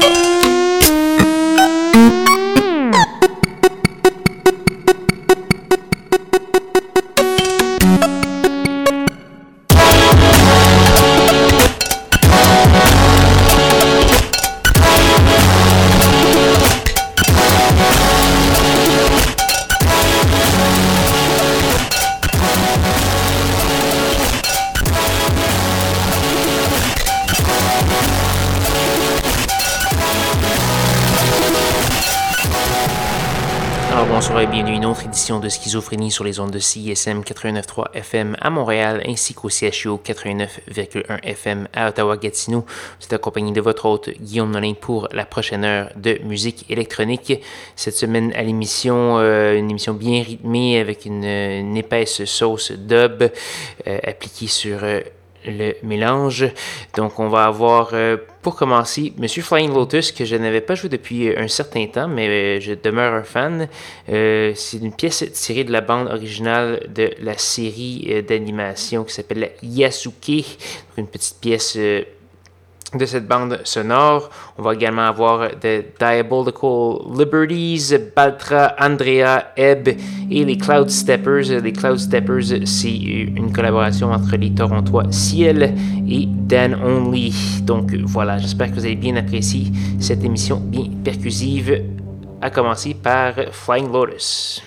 de schizophrénie sur les ondes de CISM 89.3 FM à Montréal ainsi qu'au CHU 89.1 FM à Ottawa-Gatineau. Êtes accompagné de votre hôte Guillaume Nolin pour la prochaine heure de musique électronique. Cette semaine à l'émission, euh, une émission bien rythmée avec une, épaisse sauce dub euh, appliquée sur euh, le mélange. Donc, on va avoir, euh, pour commencer, Monsieur Flying Lotus, que je n'avais pas joué depuis un certain temps, mais euh, je demeure un fan. Euh, c'est une pièce tirée de la bande originale de la série d'animation qui s'appelle Yasuke. une petite pièce de cette bande sonore. On va également avoir The Diabolical Liberties, Baltra, Andrea, Ebb et les Cloud Steppers. Les Cloud Steppers, c'est une collaboration entre les Torontois Ciel et Dan Only. Donc voilà, j'espère que vous avez bien apprécié cette émission bien percussive, à commencer par Flying Lotus.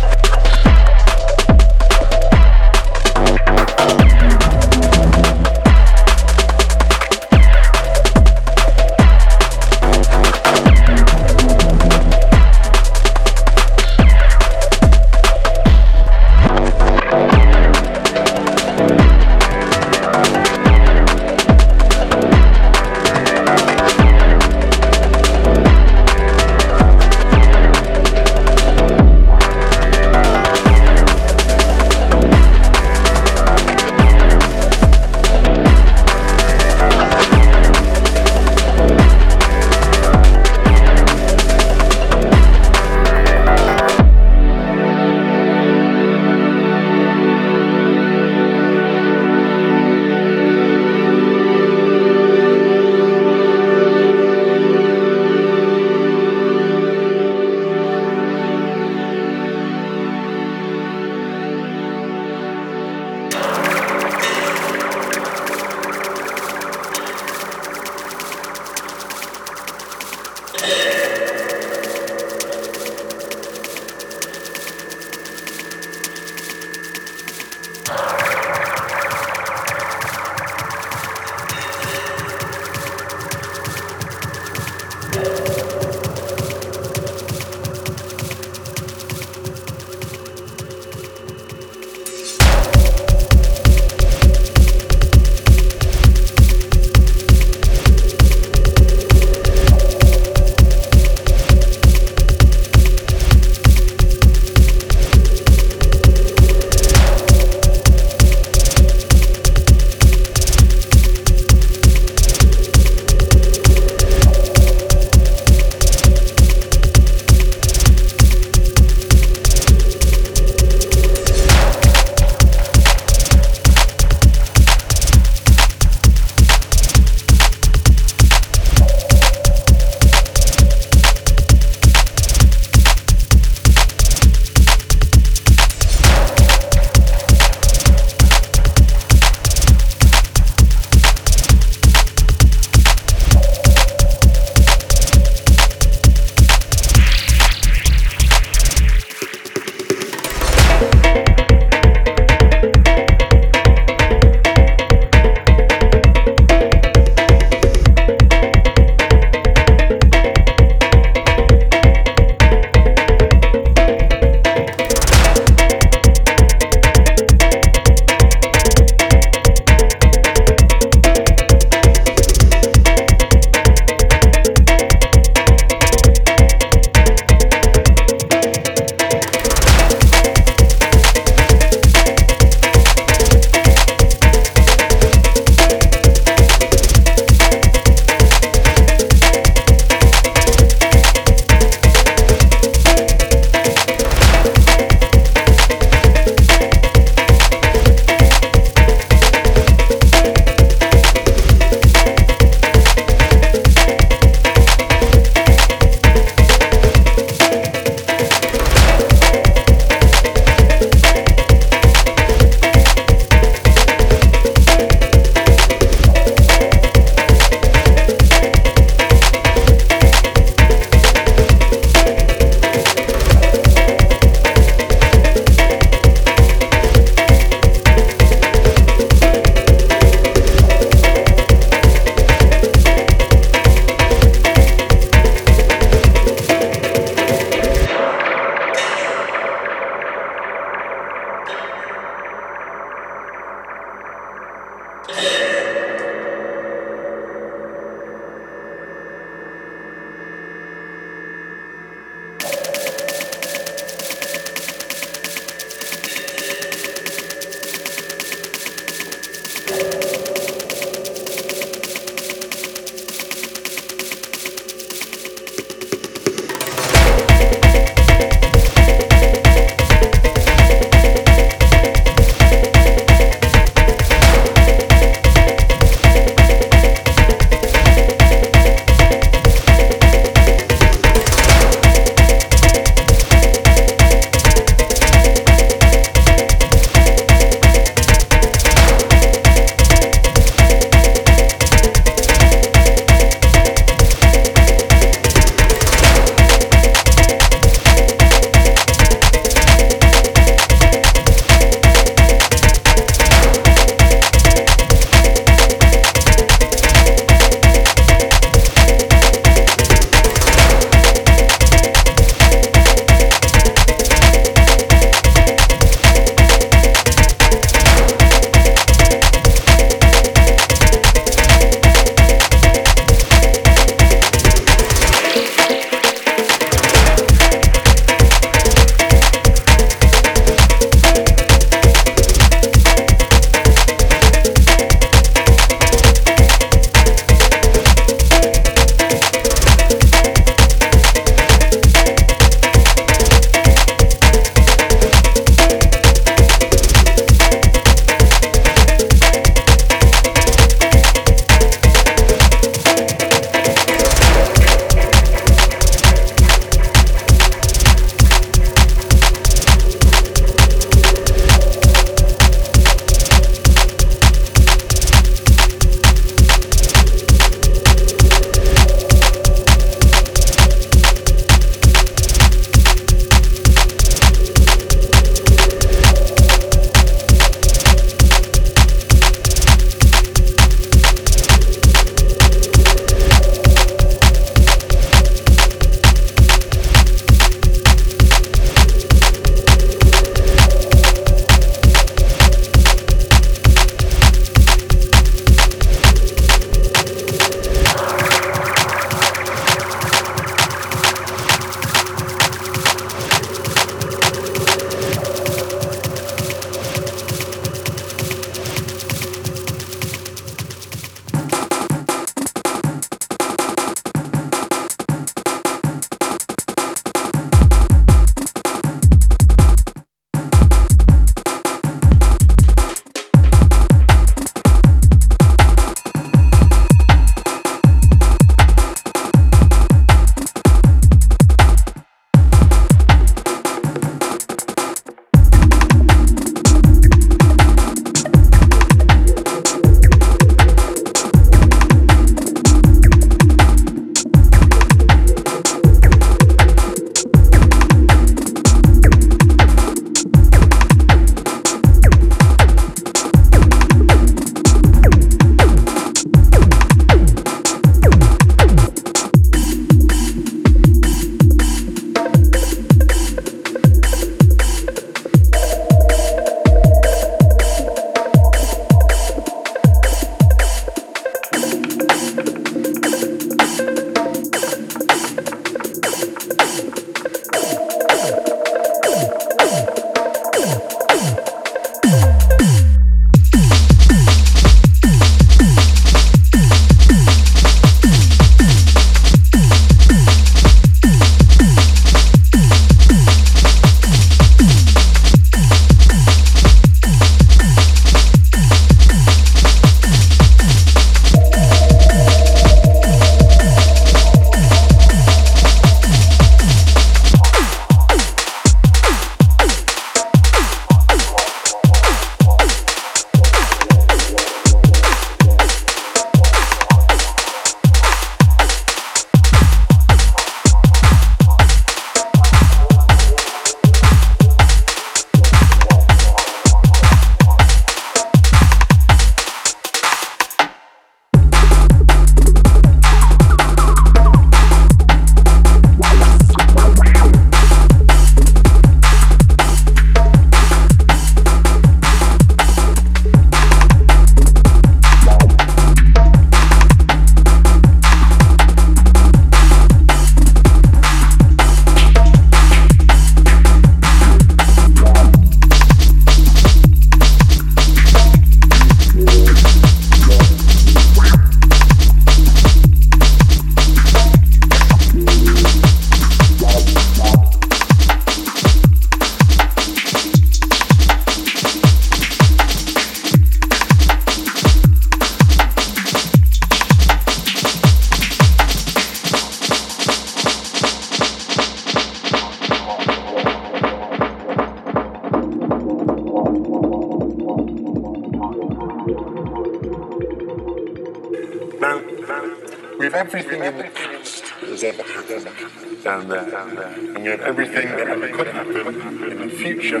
Down there, uh, there. and you have everything that could happen in the future.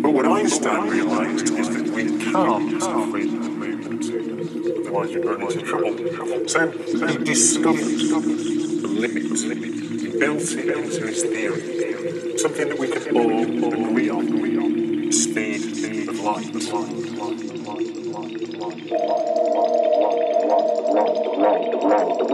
But what Einstein realised is that we can't have freedom of movement, otherwise we run into trouble. So he discovered the limit, he built it into his theory, something that we could all agree on, speed of light.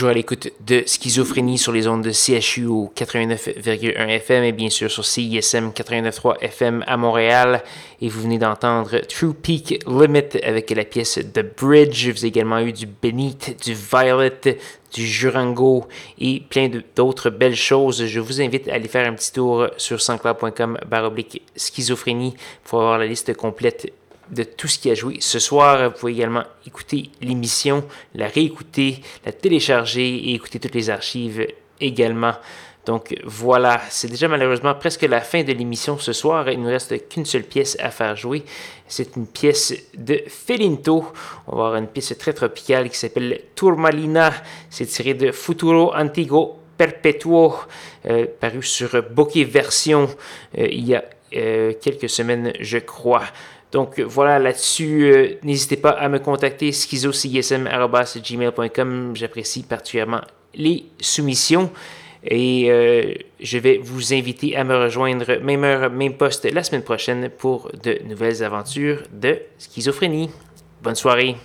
toujours à l'écoute de Schizophrénie sur les ondes de CHU 89,1 FM et bien sûr sur CISM 89.3 FM à Montréal. Et vous venez d'entendre True Peak Limit avec la pièce The Bridge. Vous avez également eu du Beneath, du Violet, du Jurango et plein d'autres belles choses. Je vous invite à aller faire un petit tour sur sanscloud.com baroblique schizophrénie pour avoir la liste complète de tout ce qui a joué ce soir. Vous pouvez également écouter l'émission, la réécouter, la télécharger et écouter toutes les archives également. Donc voilà, c'est déjà malheureusement presque la fin de l'émission ce soir. Il ne nous reste qu'une seule pièce à faire jouer. C'est une pièce de Felinto. On va avoir une pièce très tropicale qui s'appelle Tourmalina. C'est tiré de Futuro Antigo Perpetuo, euh, paru sur Bokeh Version euh, il y a euh, quelques semaines, je crois. Donc voilà, là-dessus, euh, n'hésitez pas à me contacter schizocism.gmail.com. J'apprécie particulièrement les soumissions. Et euh, je vais vous inviter à me rejoindre même heure, même poste la semaine prochaine pour de nouvelles aventures de schizophrénie. Bonne soirée.